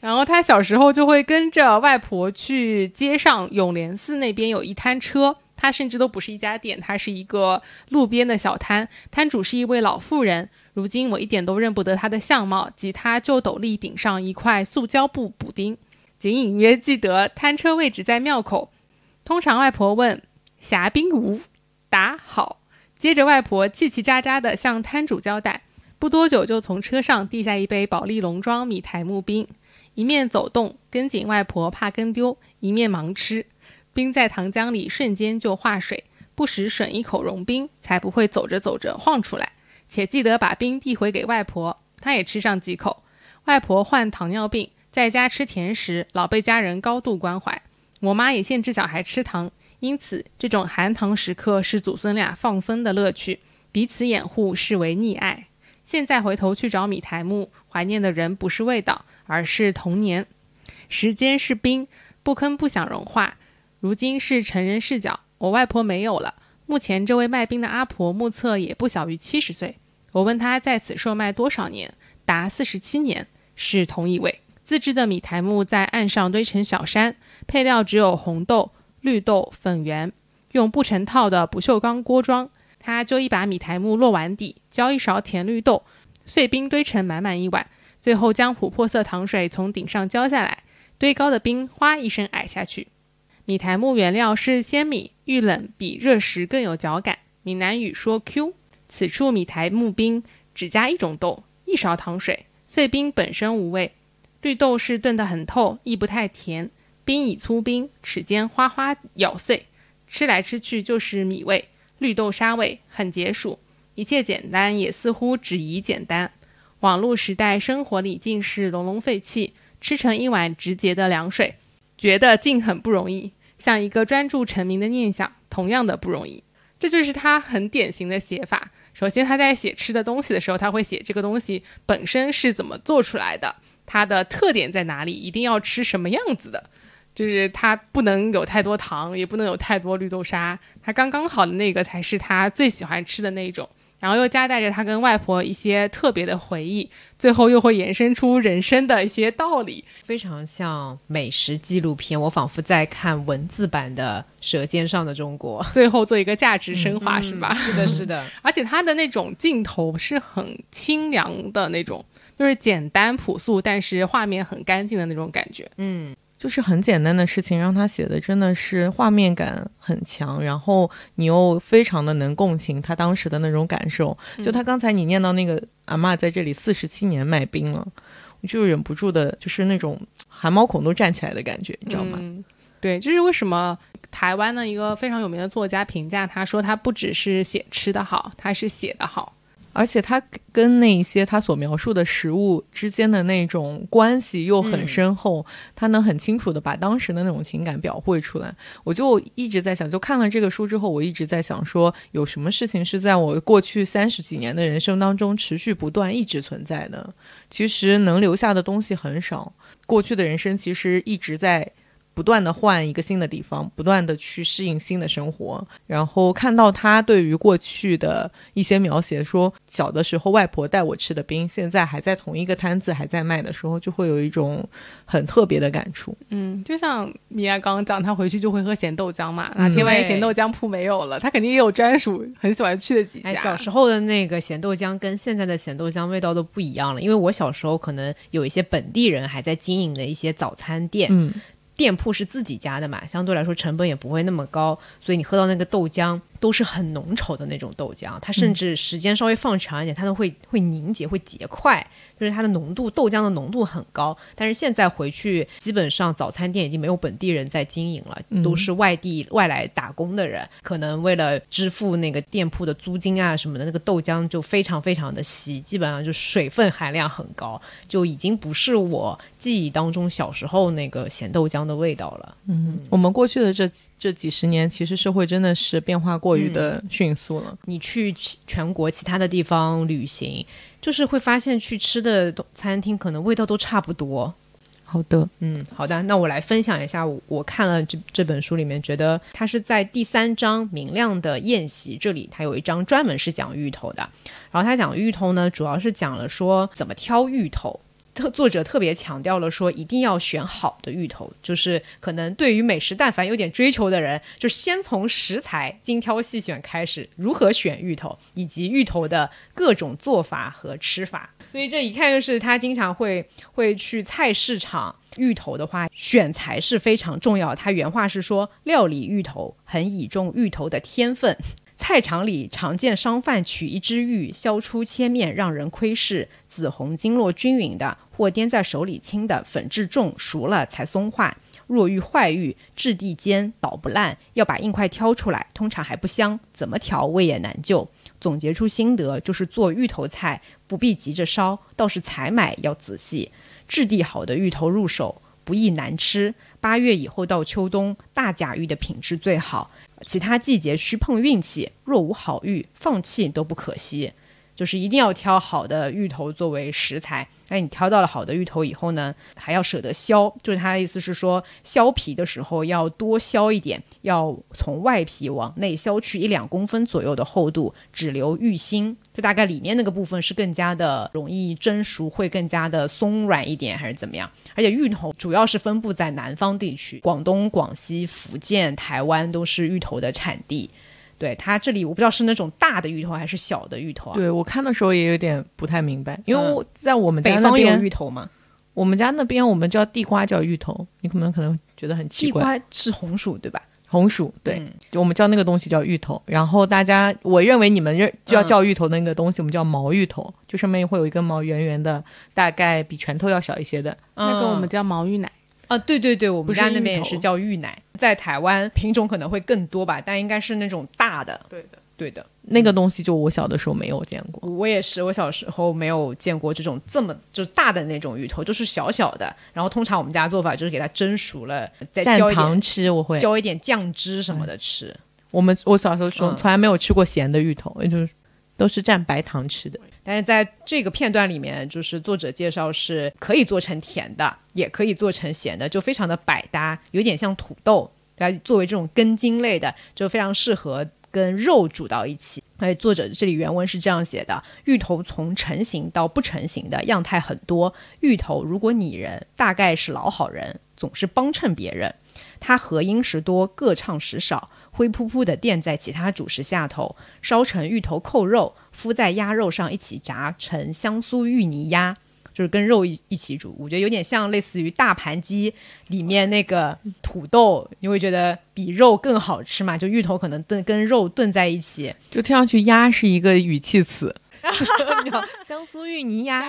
然后他小时候就会跟着外婆去街上永联寺那边有一摊车，它甚至都不是一家店，它是一个路边的小摊，摊主是一位老妇人，如今我一点都认不得她的相貌，及她旧斗笠顶上一块塑胶布补丁。仅隐约记得摊车位置在庙口。通常外婆问：“霞冰无？”答：“好。”接着外婆叽叽喳喳地向摊主交代。不多久就从车上递下一杯保利龙庄米苔木冰，一面走动跟紧外婆怕跟丢，一面忙吃。冰在糖浆里瞬间就化水，不时吮一口融冰，才不会走着走着晃出来。且记得把冰递回给外婆，她也吃上几口。外婆患糖尿病。在家吃甜食，老被家人高度关怀。我妈也限制小孩吃糖，因此这种含糖时刻是祖孙俩放风的乐趣，彼此掩护视为溺爱。现在回头去找米苔木，怀念的人不是味道，而是童年。时间是冰，不吭不想融化。如今是成人视角，我外婆没有了。目前这位卖冰的阿婆目测也不小于七十岁。我问她在此售卖多少年，答四十七年，是同一位。自制的米苔木在岸上堆成小山，配料只有红豆、绿豆、粉圆，用不成套的不锈钢锅装。他就一把米苔木落碗底，浇一勺甜绿豆，碎冰堆成满满一碗，最后将琥珀色糖水从顶上浇下来，堆高的冰哗一声矮下去。米苔木原料是鲜米，遇冷比热时更有嚼感，闽南语说 Q。此处米苔木冰只加一种豆，一勺糖水，碎冰本身无味。绿豆是炖得很透，亦不太甜。冰以粗冰，齿间哗哗咬碎，吃来吃去就是米味、绿豆沙味，很解暑。一切简单，也似乎只宜简单。网络时代，生活里尽是浓浓废气，吃成一碗直接的凉水，觉得竟很不容易。像一个专注成名的念想，同样的不容易。这就是他很典型的写法。首先，他在写吃的东西的时候，他会写这个东西本身是怎么做出来的，它的特点在哪里，一定要吃什么样子的，就是它不能有太多糖，也不能有太多绿豆沙，它刚刚好的那个才是他最喜欢吃的那种。然后又夹带着他跟外婆一些特别的回忆，最后又会延伸出人生的一些道理，非常像美食纪录片。我仿佛在看文字版的《舌尖上的中国》，最后做一个价值升华，是吧？是的，是的。而且它的那种镜头是很清凉的那种，就是简单朴素，但是画面很干净的那种感觉。嗯。就是很简单的事情，让他写的真的是画面感很强，然后你又非常的能共情他当时的那种感受。就他刚才你念到那个阿妈在这里四十七年卖冰了，我就忍不住的，就是那种汗毛孔都站起来的感觉，你知道吗？对，就是为什么台湾的一个非常有名的作家评价他说他不只是写吃的好，他是写的好。而且他跟那些他所描述的食物之间的那种关系又很深厚，他能很清楚的把当时的那种情感表绘出来。我就一直在想，就看了这个书之后，我一直在想说，有什么事情是在我过去三十几年的人生当中持续不断一直存在的？其实能留下的东西很少，过去的人生其实一直在。不断的换一个新的地方，不断的去适应新的生活，然后看到他对于过去的一些描写，说小的时候外婆带我吃的冰，现在还在同一个摊子还在卖的时候，就会有一种很特别的感触。嗯，就像米娅刚刚讲，他回去就会喝咸豆浆嘛，哪天万一咸豆浆铺没有了，他肯定也有专属很喜欢去的几家。小时候的那个咸豆浆跟现在的咸豆浆味道都不一样了，因为我小时候可能有一些本地人还在经营的一些早餐店。嗯。店铺是自己家的嘛，相对来说成本也不会那么高，所以你喝到那个豆浆。都是很浓稠的那种豆浆，它甚至时间稍微放长一点，它都会会凝结、会结块，就是它的浓度豆浆的浓度很高。但是现在回去，基本上早餐店已经没有本地人在经营了，都是外地外来打工的人，可能为了支付那个店铺的租金啊什么的，那个豆浆就非常非常的稀，基本上就水分含量很高，就已经不是我记忆当中小时候那个咸豆浆的味道了。嗯，我们过去的这这几十年，其实社会真的是变化。过于的迅速了。你去全国其他的地方旅行，就是会发现去吃的餐厅可能味道都差不多。好的，嗯，好的。那我来分享一下，我看了这这本书里面，觉得它是在第三章“明亮的宴席”这里，它有一章专门是讲芋头的。然后他讲芋头呢，主要是讲了说怎么挑芋头。特作者特别强调了说，一定要选好的芋头，就是可能对于美食但凡有点追求的人，就先从食材精挑细选开始，如何选芋头，以及芋头的各种做法和吃法。所以这一看就是他经常会会去菜市场，芋头的话选材是非常重要。他原话是说，料理芋头很倚重芋头的天分。菜场里常见商贩取一只芋，削出切面，让人窥视，紫红经络均匀的。或掂在手里轻的，粉质重，熟了才松化。若遇坏玉，质地坚，捣不烂，要把硬块挑出来，通常还不香，怎么调味也难救。总结出心得，就是做芋头菜不必急着烧，倒是采买要仔细。质地好的芋头入手不易难吃。八月以后到秋冬，大甲芋的品质最好，其他季节需碰运气。若无好芋，放弃都不可惜。就是一定要挑好的芋头作为食材。哎，你挑到了好的芋头以后呢，还要舍得削。就是他的意思是说，削皮的时候要多削一点，要从外皮往内削去一两公分左右的厚度，只留芋心。就大概里面那个部分是更加的容易蒸熟，会更加的松软一点，还是怎么样？而且芋头主要是分布在南方地区，广东、广西、福建、台湾都是芋头的产地。对它这里，我不知道是那种大的芋头还是小的芋头啊？对我看的时候也有点不太明白，因为在我们家那边芋头嘛，我们家那边我们叫地瓜叫芋头，你可能可能觉得很奇怪。地瓜是红薯对吧？红薯，对，我们叫那个东西叫芋头。然后大家，我认为你们认就要叫芋头的那个东西，我们叫毛芋头，就上面会有一根毛圆圆的，大概比拳头要小一些的。那个我们叫毛芋奶。啊，对对对，我们家那边也是叫芋奶，在台湾品种可能会更多吧，但应该是那种大的。对的，对的，那个东西就我小的时候没有见过。我也是，我小时候没有见过这种这么就是大的那种芋头，就是小小的。然后通常我们家做法就是给它蒸熟了，再蘸浇糖吃我会，浇一点酱汁什么的吃。我们我小时候从嗯从来没有吃过咸的芋头，也就是都是蘸白糖吃的。但是在这个片段里面，就是作者介绍是可以做成甜的，也可以做成咸的，就非常的百搭，有点像土豆，来作为这种根茎类的，就非常适合跟肉煮到一起。而且作者这里原文是这样写的：芋头从成型到不成型的样态很多。芋头如果拟人，大概是老好人，总是帮衬别人。它合音时多，各唱时少，灰扑扑的垫在其他主食下头，烧成芋头扣肉，敷在鸭肉上一起炸成香酥芋泥鸭，就是跟肉一一起煮。我觉得有点像类似于大盘鸡里面那个土豆，你会觉得比肉更好吃嘛？就芋头可能炖跟肉炖在一起，就听上去“鸭”是一个语气词。香酥芋泥鸭，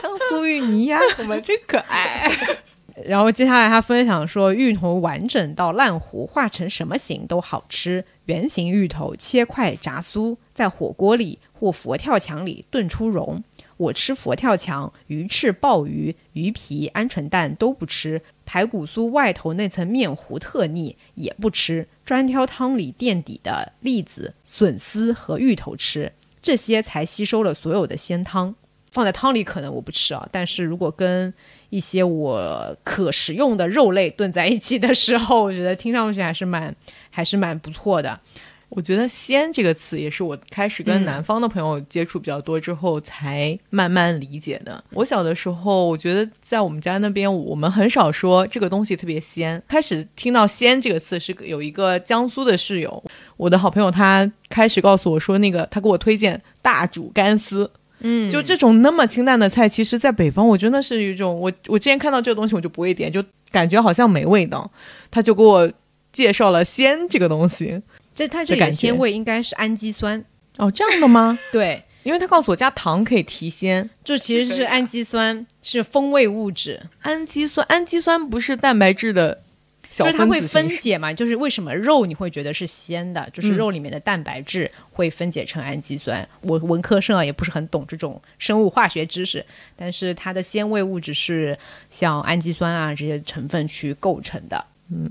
香酥芋泥鸭，我们真可爱。然后接下来他分享说，芋头完整到烂糊，化成什么形都好吃。圆形芋头切块炸酥，在火锅里或佛跳墙里炖出蓉。我吃佛跳墙、鱼翅、鲍鱼、鱼皮、鹌鹑蛋都不吃，排骨酥外头那层面糊特腻也不吃，专挑汤里垫底的栗子、笋丝和芋头吃，这些才吸收了所有的鲜汤。放在汤里可能我不吃啊，但是如果跟一些我可食用的肉类炖在一起的时候，我觉得听上去还是蛮还是蛮不错的。我觉得“鲜”这个词也是我开始跟南方的朋友接触比较多之后才慢慢理解的。我小的时候，我觉得在我们家那边，我们很少说这个东西特别鲜。开始听到“鲜”这个词是有一个江苏的室友，我的好朋友，他开始告诉我说，那个他给我推荐大煮干丝。嗯就这种那么清淡的菜，其实在北方，我真的是一种我我之前看到这个东西，我就不会点，就感觉好像没味道。他就给我介绍了鲜这个东西。这它这里的感觉鲜味应该是氨基酸，哦，这样的吗？对，因为他告诉我加糖可以提鲜。就其实是氨基酸，是风味物质，氨基酸，氨基酸不是蛋白质的小就是它会分子分解嘛，就是为什么肉你会觉得是鲜的，就是嗯肉里面的蛋白质会分解成氨基酸。我文科生啊，也不是很懂这种生物化学知识，但是它的鲜味物质是像氨基酸啊这些成分去构成的。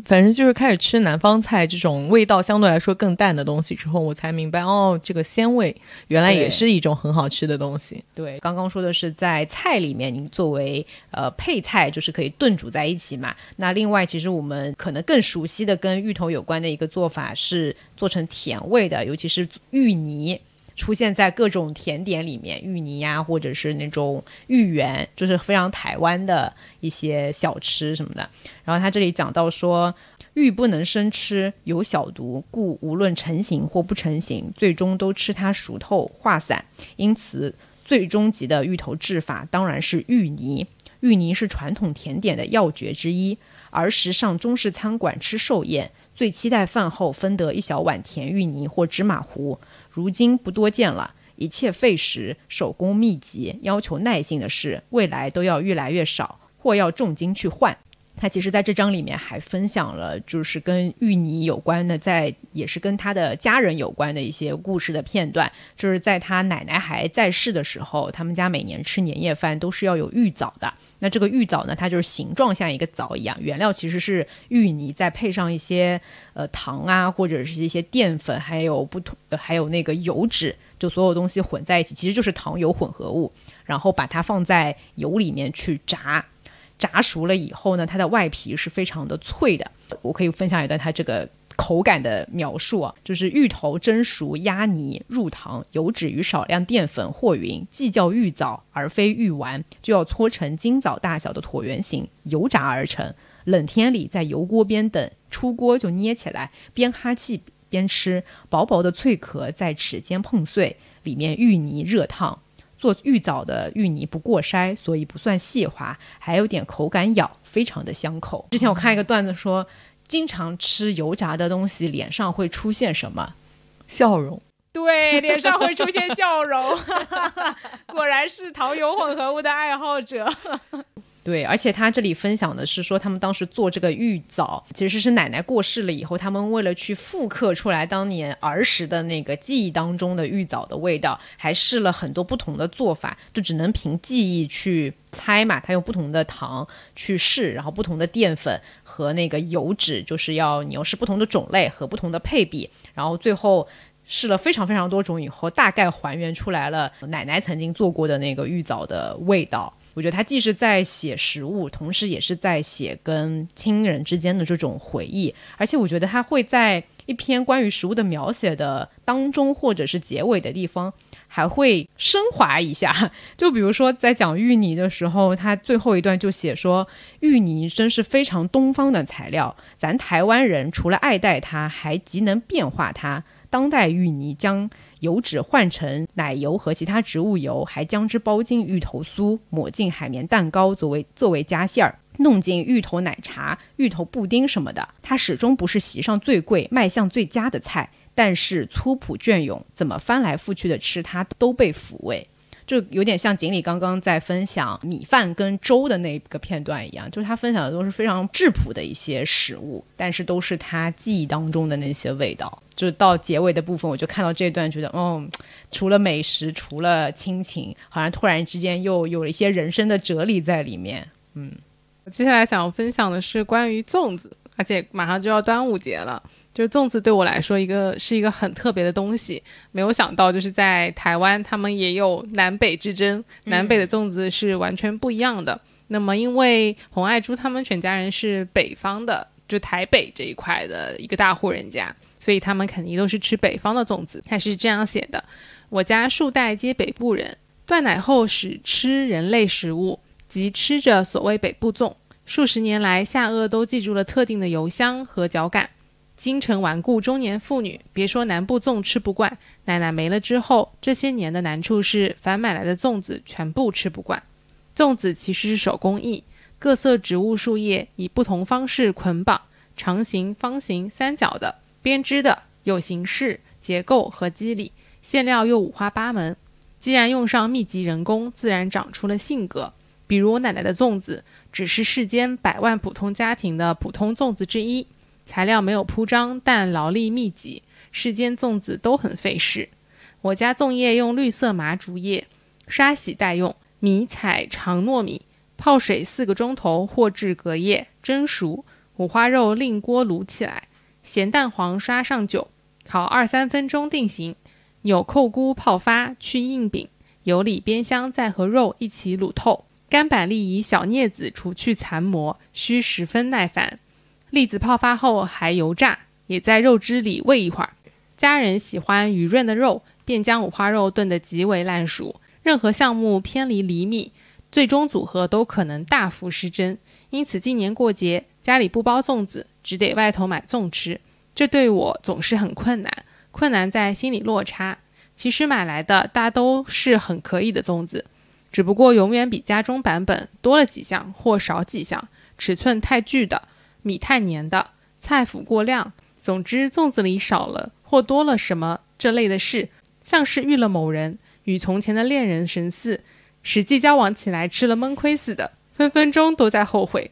反正就是开始吃南方菜这种味道相对来说更淡的东西之后，我才明白哦，这个鲜味原来也是一种很好吃的东西。对，刚刚说的是在菜里面，你作为呃配菜，就是可以炖煮在一起嘛。那另外，其实我们可能更熟悉的跟芋头有关的一个做法是做成甜味的，尤其是芋泥。出现在各种甜点里面，芋泥呀、或者是那种芋圆，就是非常台湾的一些小吃什么的。然后他这里讲到说，芋不能生吃，有小毒，故无论成型或不成型，最终都吃它熟透化散。因此，最终极的芋头制法当然是芋泥。芋泥是传统甜点的要诀之一。儿时上中式餐馆吃寿宴，最期待饭后分得一小碗甜芋泥或芝麻糊。如今不多见了，一切费时、手工密集、要求耐性的事，未来都要越来越少，或要重金去换。他其实在这章里面还分享了，就是跟芋泥有关的，在也是跟他的家人有关的一些故事的片段。就是在他奶奶还在世的时候，他们家每年吃年夜饭都是要有芋枣的。那这个芋枣呢，它就是形状像一个枣一样，原料其实是芋泥，再配上一些呃糖啊，或者是一些淀粉，还有不同、呃，还有那个油脂，就所有东西混在一起，其实就是糖油混合物，然后把它放在油里面去炸。炸熟了以后呢，它的外皮是非常的脆的。我可以分享一段它这个口感的描述啊，就是芋头蒸熟压泥入糖，油脂与少量淀粉和匀，既叫芋枣而非芋丸，就要搓成金枣大小的椭圆形，油炸而成。冷天里在油锅边等，出锅就捏起来，边哈气边吃，薄薄的脆壳在齿间碰碎，里面芋泥热烫。做玉藻的芋泥不过筛，所以不算细滑，还有点口感咬，非常的香口。之前我看一个段子说，经常吃油炸的东西，脸上会出现什么？笑容。对，脸上会出现笑容。果然是糖油混合物的爱好者。对，而且他这里分享的是说，他们当时做这个玉藻，其实是奶奶过世了以后，他们为了去复刻出来当年儿时的那个记忆当中的玉藻的味道，还试了很多不同的做法，就只能凭记忆去猜嘛。他用不同的糖去试，然后不同的淀粉和那个油脂，就是要你要试不同的种类和不同的配比，然后最后试了非常非常多种以后，大概还原出来了奶奶曾经做过的那个玉藻的味道。我觉得他既是在写食物，同时也是在写跟亲人之间的这种回忆。而且我觉得他会在一篇关于食物的描写的当中，或者是结尾的地方，还会升华一下。就比如说在讲芋泥的时候，他最后一段就写说：“芋泥真是非常东方的材料，咱台湾人除了爱戴它，还极能变化它。当代芋泥将。”油脂换成奶油和其他植物油，还将之包进芋头酥，抹进海绵蛋糕作为作为夹馅儿，弄进芋头奶茶、芋头布丁什么的。它始终不是席上最贵、卖相最佳的菜，但是粗朴隽永，怎么翻来覆去的吃它都被抚慰。就有点像锦鲤刚刚在分享米饭跟粥的那个片段一样，就是他分享的都是非常质朴的一些食物，但是都是他记忆当中的那些味道。就到结尾的部分，我就看到这段，觉得，嗯，除了美食，除了亲情，好像突然之间又有了一些人生的哲理在里面。嗯，我接下来想分享的是关于粽子，而且马上就要端午节了。就是粽子对我来说，一个是一个很特别的东西。没有想到，就是在台湾，他们也有南北之争，南北的粽子是完全不一样的。那么，因为洪爱珠他们全家人是北方的，就台北这一块的一个大户人家，所以他们肯定都是吃北方的粽子。他是这样写的：我家数代皆北部人，断奶后始吃人类食物，即吃着所谓北部粽。数十年来，下颚都记住了特定的油香和嚼感。京城顽固中年妇女，别说南部粽吃不惯，奶奶没了之后，这些年的难处是，凡买来的粽子全部吃不惯。粽子其实是手工艺，各色植物树叶以不同方式捆绑，长形、方形、三角的，编织的，有形式、结构和肌理，馅料又五花八门。既然用上密集人工，自然长出了性格。比如我奶奶的粽子，只是世间百万普通家庭的普通粽子之一。材料没有铺张，但劳力密集。世间粽子都很费事。我家粽叶用绿色麻竹叶，刷洗待用。米采长糯米，泡水四个钟头或至隔夜，蒸熟。五花肉另锅卤起来，咸蛋黄刷上酒，烤二三分钟定型。纽扣菇泡发去硬饼，油里煸香，再和肉一起卤透。干板栗以小镊子除去残膜，需十分耐烦。栗子泡发后还油炸，也在肉汁里煨一会儿。家人喜欢鱼润的肉，便将五花肉炖得极为烂熟。任何项目偏离厘米，最终组合都可能大幅失真。因此，今年过节家里不包粽子，只得外头买粽吃。这对我总是很困难，困难在心理落差。其实买来的大都是很可以的粽子，只不过永远比家中版本多了几项或少几项，尺寸太巨的。米太黏的，菜腐过量，总之粽子里少了或多了什么这类的事，像是遇了某人与从前的恋人神似，实际交往起来吃了闷亏似的，分分钟都在后悔。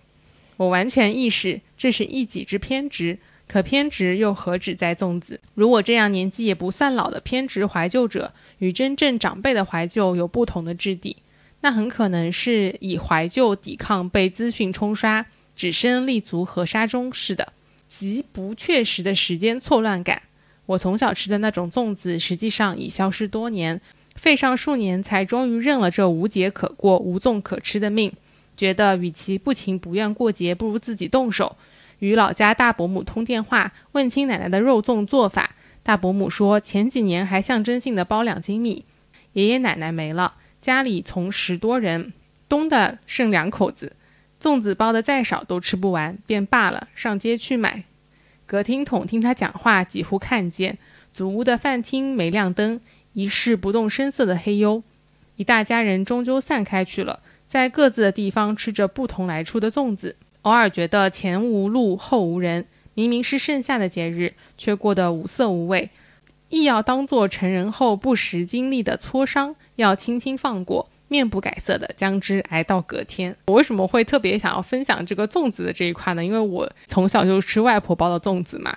我完全意识这是一己之偏执，可偏执又何止在粽子？如果这样年纪也不算老的偏执怀旧者，与真正长辈的怀旧有不同的质地，那很可能是以怀旧抵抗被资讯冲刷。只身立足河沙中似的，极不确实的时间错乱感。我从小吃的那种粽子，实际上已消失多年，费上数年才终于认了这无节可过、无粽可吃的命。觉得与其不情不愿过节，不如自己动手。与老家大伯母通电话，问清奶奶的肉粽做法。大伯母说，前几年还象征性的包两斤米。爷爷奶奶没了，家里从十多人，东的剩两口子。粽子包的再少都吃不完，便罢了，上街去买。隔厅筒听他讲话，几乎看见祖屋的饭厅没亮灯，一是不动声色的黑幽。一大家人终究散开去了，在各自的地方吃着不同来处的粽子。偶尔觉得前无路后无人，明明是盛夏的节日，却过得无色无味，亦要当做成人后不时经历的挫伤，要轻轻放过，面不改色的将之挨到隔天。我为什么会特别想要分享这个粽子的这一块呢？因为我从小就吃外婆包的粽子嘛，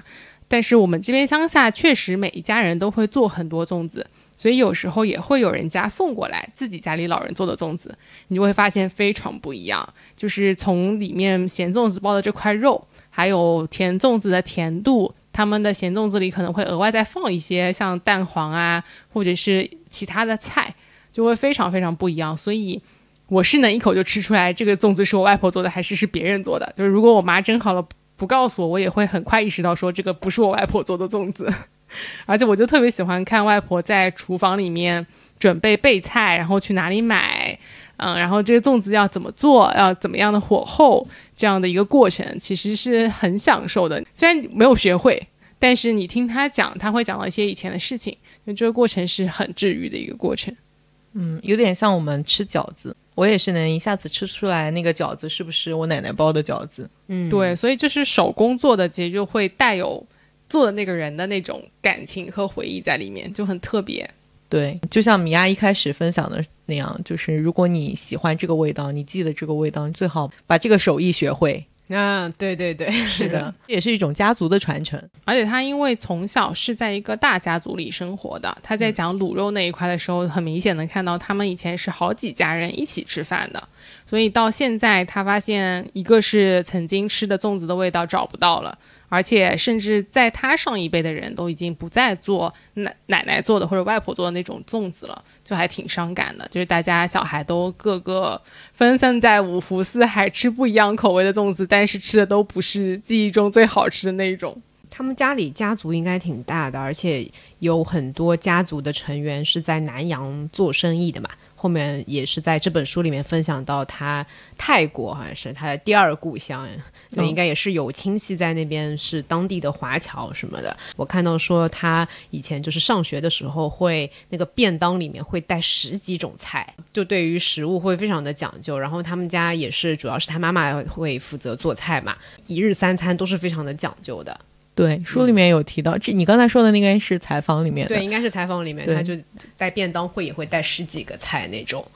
但是我们这边乡下确实每一家人都会做很多粽子。所以有时候也会有人家送过来自己家里老人做的粽子，你就会发现非常不一样。就是从里面咸粽子包的这块肉，还有甜粽子的甜度，他们的咸粽子里可能会额外再放一些像蛋黄啊，或者是其他的菜，就会非常非常不一样。所以我是能一口就吃出来这个粽子是我外婆做的，还是是别人做的。就是如果我妈蒸好了不告诉我，我也会很快意识到说这个不是我外婆做的粽子。而且我就特别喜欢看外婆在厨房里面准备备菜，然后去哪里买，嗯，然后这个粽子要怎么做，要怎么样的火候，这样的一个过程，其实是很享受的。虽然没有学会，但是你听他讲，他会讲到一些以前的事情，就这个过程是很治愈的一个过程。嗯，有点像我们吃饺子，我也是能一下子吃出来那个饺子是不是我奶奶包的饺子。嗯，对，所以就是手工做的，其实就会带有。做的那个人的那种感情和回忆在里面就很特别，对，就像米娅一开始分享的那样，就是如果你喜欢这个味道，你记得这个味道，你最好把这个手艺学会。嗯，对对对，是的，也是一种家族的传承。而且他因为从小是在一个大家族里生活的，他在讲卤肉那一块的时候，很明显能看到他们以前是好几家人一起吃饭的，所以到现在他发现一个是曾经吃的粽子的味道找不到了。而且，甚至在他上一辈的人都已经不再做奶奶奶做的或者外婆做的那种粽子了，就还挺伤感的。就是大家小孩都各个分散在五湖四海，吃不一样口味的粽子，但是吃的都不是记忆中最好吃的那一种。他们家里家族应该挺大的，而且有很多家族的成员是在南洋做生意的嘛。后面也是在这本书里面分享到他泰国好像是他的第二故乡，对，应该也是有亲戚在那边是当地的华侨什么的。我看到说他以前就是上学的时候会那个便当里面会带十几种菜，就对于食物会非常的讲究。然后他们家也是主要是他妈妈会负责做菜嘛，一日三餐都是非常的讲究的。对，书里面有提到，这你刚才说的那个是采访里面的，对，应该是采访里面，他就带便当会也会带十几个菜那种。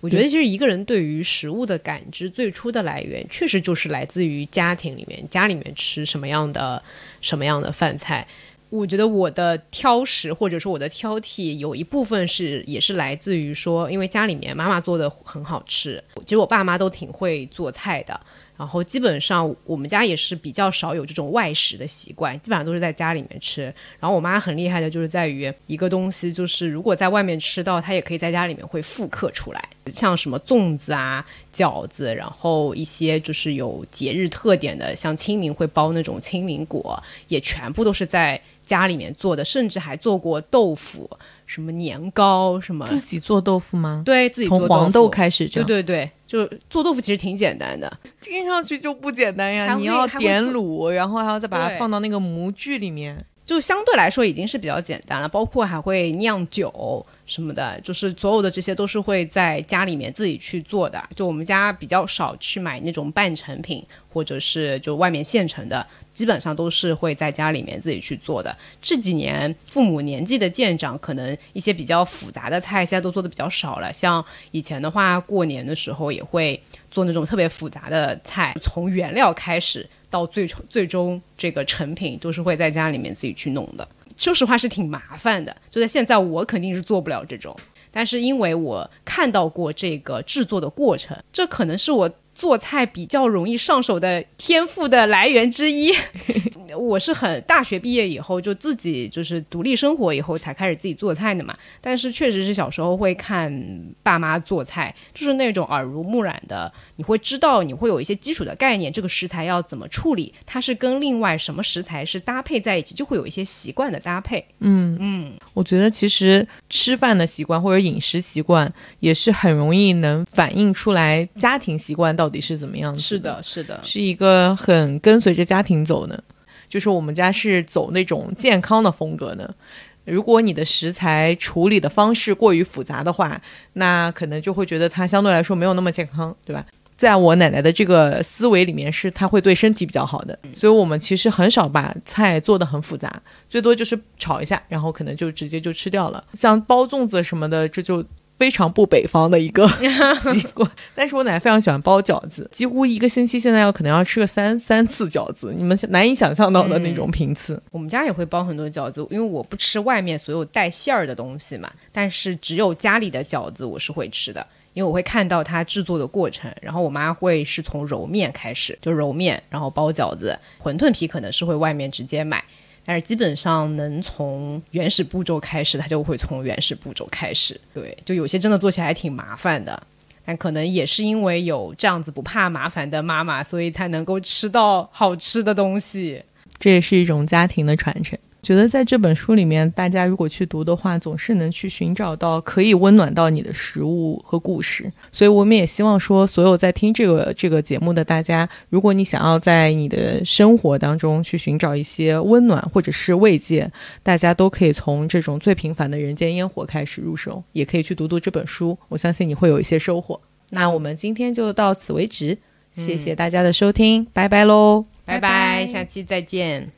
我觉得其实一个人对于食物的感知最初的来源，确实就是来自于家庭里面，家里面吃什么样的什么样的饭菜。我觉得我的挑食或者说我的挑剔，有一部分是也是来自于说，因为家里面妈妈做的很好吃，其实我爸妈都挺会做菜的。然后基本上我们家也是比较少有这种外食的习惯，基本上都是在家里面吃。然后我妈很厉害的就是在于一个东西，就是如果在外面吃到，她也可以在家里面会复刻出来，像什么粽子啊、饺子，然后一些就是有节日特点的，像清明会包那种清明果，也全部都是在家里面做的，甚至还做过豆腐。什么年糕什么？自己做豆腐吗？对自己从黄豆开始，对对对，就做豆腐其实挺简单的，听上去就不简单呀！你要点卤，然后还要再把它放到那个模具里面，就相对来说已经是比较简单了。包括还会酿酒什么的，就是所有的这些都是会在家里面自己去做的。就我们家比较少去买那种半成品，或者是就外面现成的。基本上都是会在家里面自己去做的。这几年父母年纪的渐长，可能一些比较复杂的菜现在都做的比较少了。像以前的话，过年的时候也会做那种特别复杂的菜，从原料开始到最最终这个成品，都是会在家里面自己去弄的。说实话是挺麻烦的，就在现在我肯定是做不了这种。但是因为我看到过这个制作的过程，这可能是我。做菜比较容易上手的天赋的来源之一，我是很大学毕业以后就自己就是独立生活以后才开始自己做菜的嘛。但是确实是小时候会看爸妈做菜，就是那种耳濡目染的，你会知道你会有一些基础的概念，这个食材要怎么处理，它是跟另外什么食材是搭配在一起，就会有一些习惯的搭配。嗯嗯，我觉得其实吃饭的习惯或者饮食习惯也是很容易能反映出来家庭习惯到。到底是怎么样子？是的，是的，是一个很跟随着家庭走的。就是我们家是走那种健康的风格的。如果你的食材处理的方式过于复杂的话，那可能就会觉得它相对来说没有那么健康，对吧？在我奶奶的这个思维里面，是她会对身体比较好的，所以我们其实很少把菜做的很复杂，最多就是炒一下，然后可能就直接就吃掉了。像包粽子什么的，这就。非常不北方的一个 习惯，但是我奶奶非常喜欢包饺子，几乎一个星期现在要可能要吃个三三次饺子，你们难以想象到的那种频次。我们家也会包很多饺子，因为我不吃外面所有带馅儿的东西嘛，但是只有家里的饺子我是会吃的，因为我会看到它制作的过程，然后我妈会是从揉面开始，就揉面，然后包饺子，馄饨皮可能是会外面直接买。但是基本上能从原始步骤开始，他就会从原始步骤开始。对，就有些真的做起来挺麻烦的，但可能也是因为有这样子不怕麻烦的妈妈，所以才能够吃到好吃的东西。这也是一种家庭的传承。觉得在这本书里面，大家如果去读的话，总是能去寻找到可以温暖到你的食物和故事。所以我们也希望说，所有在听这个这个节目的大家，如果你想要在你的生活当中去寻找一些温暖或者是慰藉，大家都可以从这种最平凡的人间烟火开始入手，也可以去读读这本书。我相信你会有一些收获。那我们今天就到此为止，谢谢大家的收听，拜拜喽，拜拜，下期再见。